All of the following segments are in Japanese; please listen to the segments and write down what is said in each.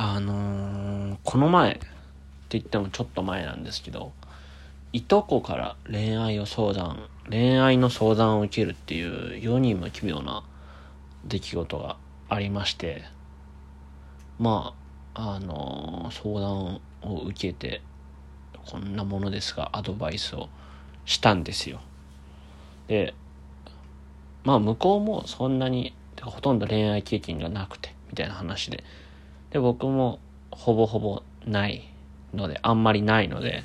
あのー、この前って言ってもちょっと前なんですけどいとこから恋愛を相談恋愛の相談を受けるっていう世にも奇妙な出来事がありましてまああのー、相談を受けてこんなものですがアドバイスをしたんですよ。でまあ向こうもそんなにほとんど恋愛経験がなくてみたいな話でで僕もほぼほぼないのであんまりないので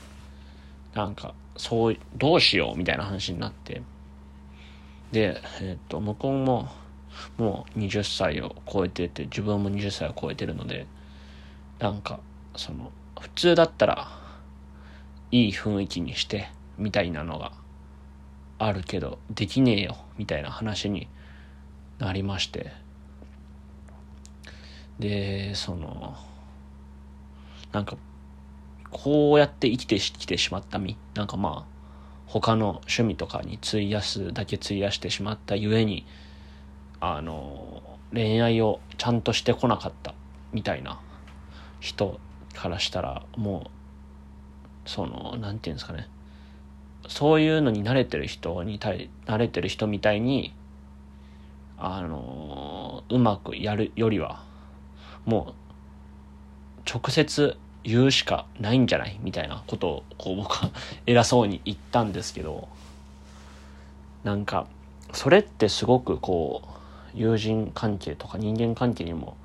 なんかそうどうしようみたいな話になって。でえっ、と向こうももう20歳を超えてて自分も20歳を超えてるのでなんかその普通だったらいい雰囲気にしてみたいなのがあるけどできねえよみたいな話になりまして。でそのなんかこうやって生きてきてしまった身。なんかまあ他の趣味とかに費やすだけ費やしてしまったゆえにあの恋愛をちゃんとしてこなかった。みたいな。人からしたらもうその何て言うんですかね。そういうのに慣れてる人に対慣れてる人みたいにあのうまくやるよりはもう直接言うしかないんじゃないみたいなことをこう僕は偉そうに言ったんですけどなんかそれってすごくこう友人関係とか人間関係にも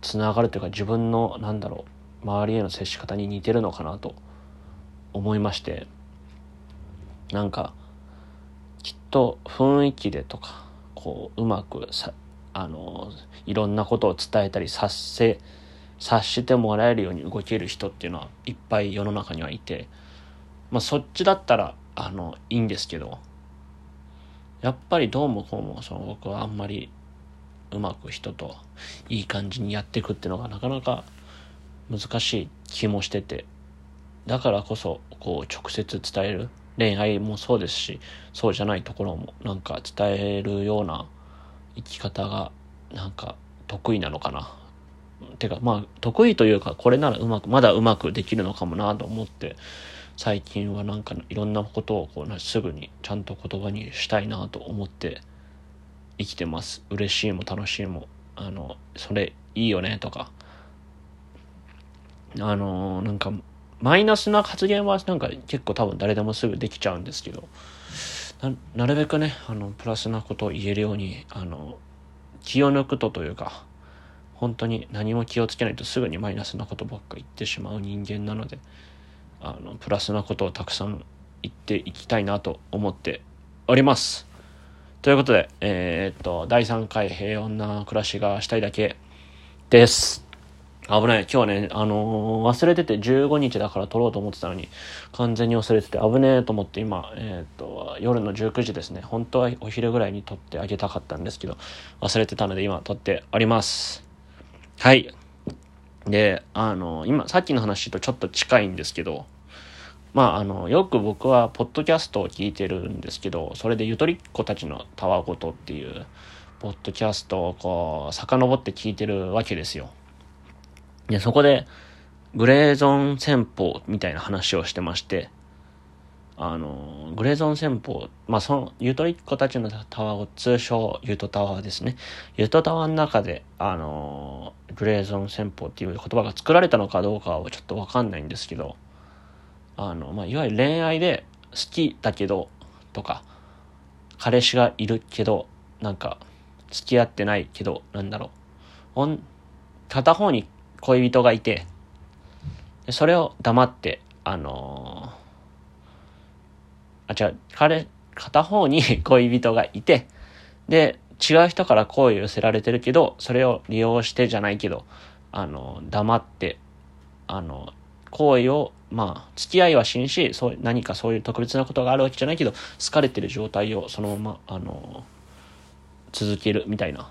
つながるというか自分のなんだろう周りへの接し方に似てるのかなと思いましてなんかきっと雰囲気でとかこううまくさあのいろんなことを伝えたり察せ察してもらえるように動ける人っていうのはいっぱい世の中にはいて、まあ、そっちだったらあのいいんですけどやっぱりどうもこうもその僕はあんまりうまく人といい感じにやっていくっていうのがなかなか難しい気もしててだからこそこう直接伝える恋愛もそうですしそうじゃないところもなんか伝えるような生き方がなんか得意なのかな。てかまあ得意というかこれならうまくまだうまくできるのかもなと思って最近はなんかいろんなことをこうすぐにちゃんと言葉にしたいなと思って生きてます。嬉しいも楽しいも。あのそれいいよねとか。あのなんかマイナスな発言はなんか結構多分誰でもすぐできちゃうんですけどなるべくねあのプラスなことを言えるようにあの気を抜くとというか本当に何も気をつけないとすぐにマイナスなことばっか言ってしまう人間なのであのプラスなことをたくさん言っていきたいなと思っております。ということで、えー、っと、第3回平穏な暮らしがしたいだけです。危ない。今日はね、あのー、忘れてて15日だから撮ろうと思ってたのに、完全に忘れてて危ねえと思って今、えー、っと、夜の19時ですね。本当はお昼ぐらいに撮ってあげたかったんですけど、忘れてたので今撮っております。はい。で、あのー、今、さっきの話とちょっと近いんですけど、まあ、あの、よく僕は、ポッドキャストを聞いてるんですけど、それでゆとりっ子たちのたわごとっていう、ポッドキャストをこう、遡って聞いてるわけですよ。で、そこで、グレーゾーン戦法みたいな話をしてまして、あの、グレーゾーン戦法、まあ、その、ゆとりっ子たちのタワーを通称、ゆとタワーですね。ゆとタワーの中で、あの、グレーゾーン戦法っていう言葉が作られたのかどうかはちょっとわかんないんですけど、あの、まあ、いわゆる恋愛で好きだけど、とか、彼氏がいるけど、なんか、付き合ってないけど、なんだろう。片方に恋人がいて、それを黙って、あのー、あ、違う、彼、片方に 恋人がいて、で、違う人から好意を寄せられてるけど、それを利用してじゃないけど、あの、黙って、あの、好意を、まあ、付き合いはしんし、そう、何かそういう特別なことがあるわけじゃないけど、好かれてる状態をそのまま、あの、続けるみたいな。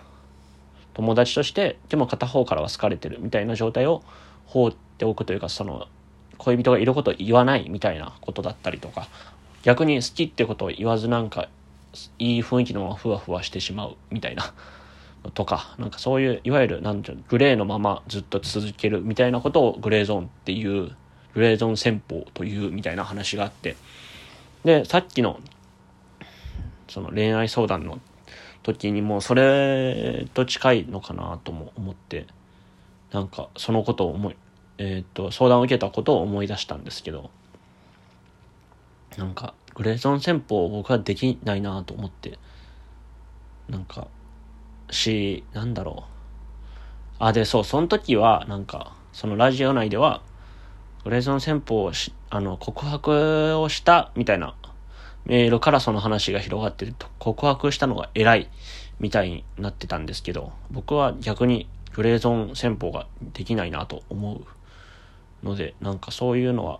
友達としてでも片方からは好かれてるみたいな状態を放っておくというかその恋人がいることを言わないみたいなことだったりとか逆に好きってことを言わずなんかいい雰囲気のままふわふわしてしまうみたいなとか、なんかそういう、いわゆる、なんていうの、グレーのままずっと続けるみたいなことをグレーゾーンっていう、グレーゾーン戦法というみたいな話があって、で、さっきの、その恋愛相談の時にもそれと近いのかなとも思って、なんかそのことを思い、えっ、と、相談を受けたことを思い出したんですけど、なんか、グレーゾーン戦法を僕はできないなと思って、なんか、し、なんだろう。あ、で、そう、その時は、なんか、そのラジオ内では、グレーゾーン戦法をし、あの、告白をしたみたいなメールからその話が広がってると、告白したのが偉いみたいになってたんですけど、僕は逆にグレーゾーン戦法ができないなと思うので、なんかそういうのは、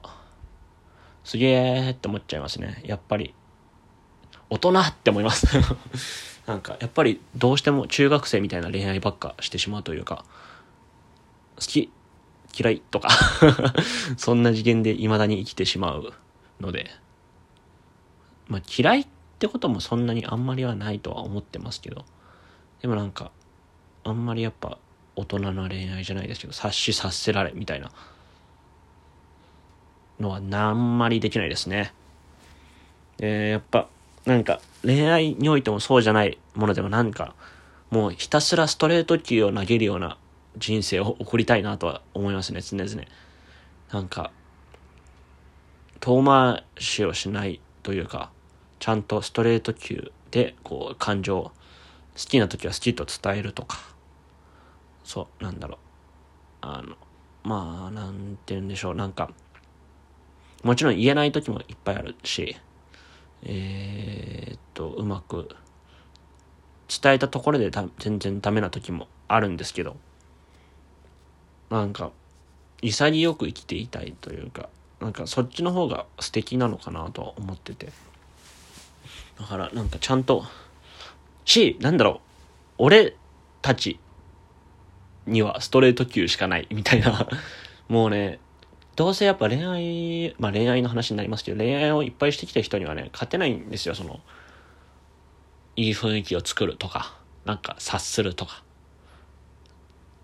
すげえって思っちゃいますね。やっぱり、大人って思います なんか、やっぱりどうしても中学生みたいな恋愛ばっかしてしまうというか、好き、嫌いとか そんな次元で未だに生きてしまうので、まあ嫌いってこともそんなにあんまりはないとは思ってますけど、でもなんか、あんまりやっぱ大人な恋愛じゃないですけど、察しさせられみたいなのはあんまりできないですね。で、やっぱ、なんか恋愛においてもそうじゃないものでもなんか、もうひたすらストレート球を投げるような人生を送りたいなとは思いますね、常々。なんか、遠回しをしないというか、ちゃんとストレート球で、こう、感情、好きな時は好きと伝えるとか、そう、なんだろう。あの、まあ、なんて言うんでしょう、なんか、もちろん言えない時もいっぱいあるし、えー、っと、うまく伝えたところで全然ダメな時もあるんですけど、なんか、潔く生きていたいというか、なんかそっちの方が素敵なのかなと思ってて。だからなんかちゃんと、し、なんだろう、俺たちにはストレート級しかないみたいな もうね、どうせやっぱ恋愛、まあ恋愛の話になりますけど、恋愛をいっぱいしてきた人にはね、勝てないんですよ、その、いい雰囲気を作るとか、なんか察するとか。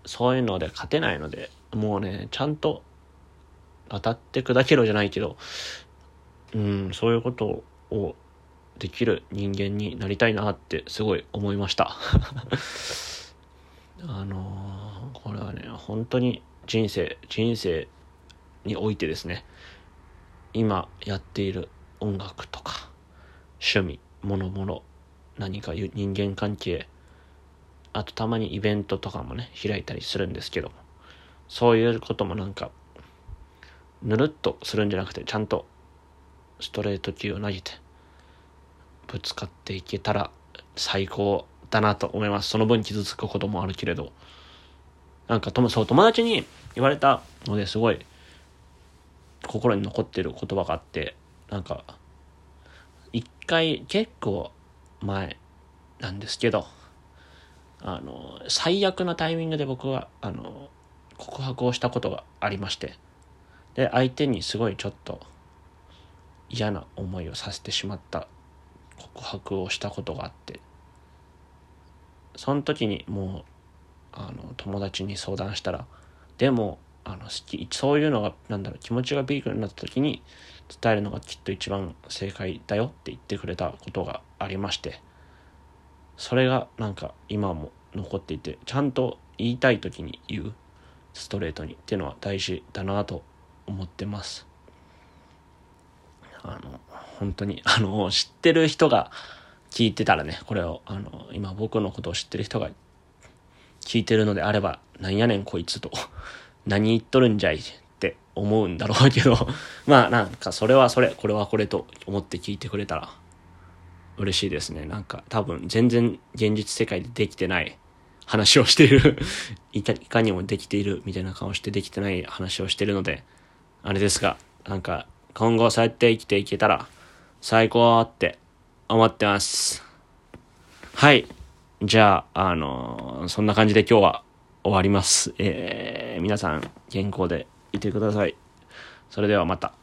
そういうので勝てないので、もうね、ちゃんと当たって砕けろじゃないけど、うん、そういうことをできる人間になりたいなってすごい思いました。あのー、これはね、本当に人生、人生においてですね今やっている音楽とか趣味ものもの何か人間関係あとたまにイベントとかもね開いたりするんですけどもそういうこともなんかぬるっとするんじゃなくてちゃんとストレート球を投げてぶつかっていけたら最高だなと思います。その分傷つくこともあるけれど。なんかともそう友達に言われたのですごい心に残ってる言葉があってなんか一回結構前なんですけどあの最悪なタイミングで僕はあの告白をしたことがありましてで相手にすごいちょっと嫌な思いをさせてしまった告白をしたことがあってその時にもうあの友達に相談したらでもあの好きそういうのがなんだろう気持ちがビーグになった時に伝えるのがきっと一番正解だよって言ってくれたことがありましてそれがなんか今も残っていてちゃんと言いたい時に言うストレートにっていうのは大事だなと思ってます。あの本当に あの知ってる人が聞いてたらねこれをあの今僕のことを知ってる人が聞いてるのであればなんやねんこいつと。何言っとるんじゃい？って思うんだろうけど。まあなんかそれはそれ、これはこれと思って聞いてくれたら嬉しいですね。なんか多分全然現実世界でできてない話をしている。いかにもできているみたいな顔してできてない話をしてるので、あれですが、なんか今後そうやって生きていけたら最高って思ってます。はい。じゃあ、あのー、そんな感じで今日は終わります。えー、皆さん、健康でいてください。それではまた。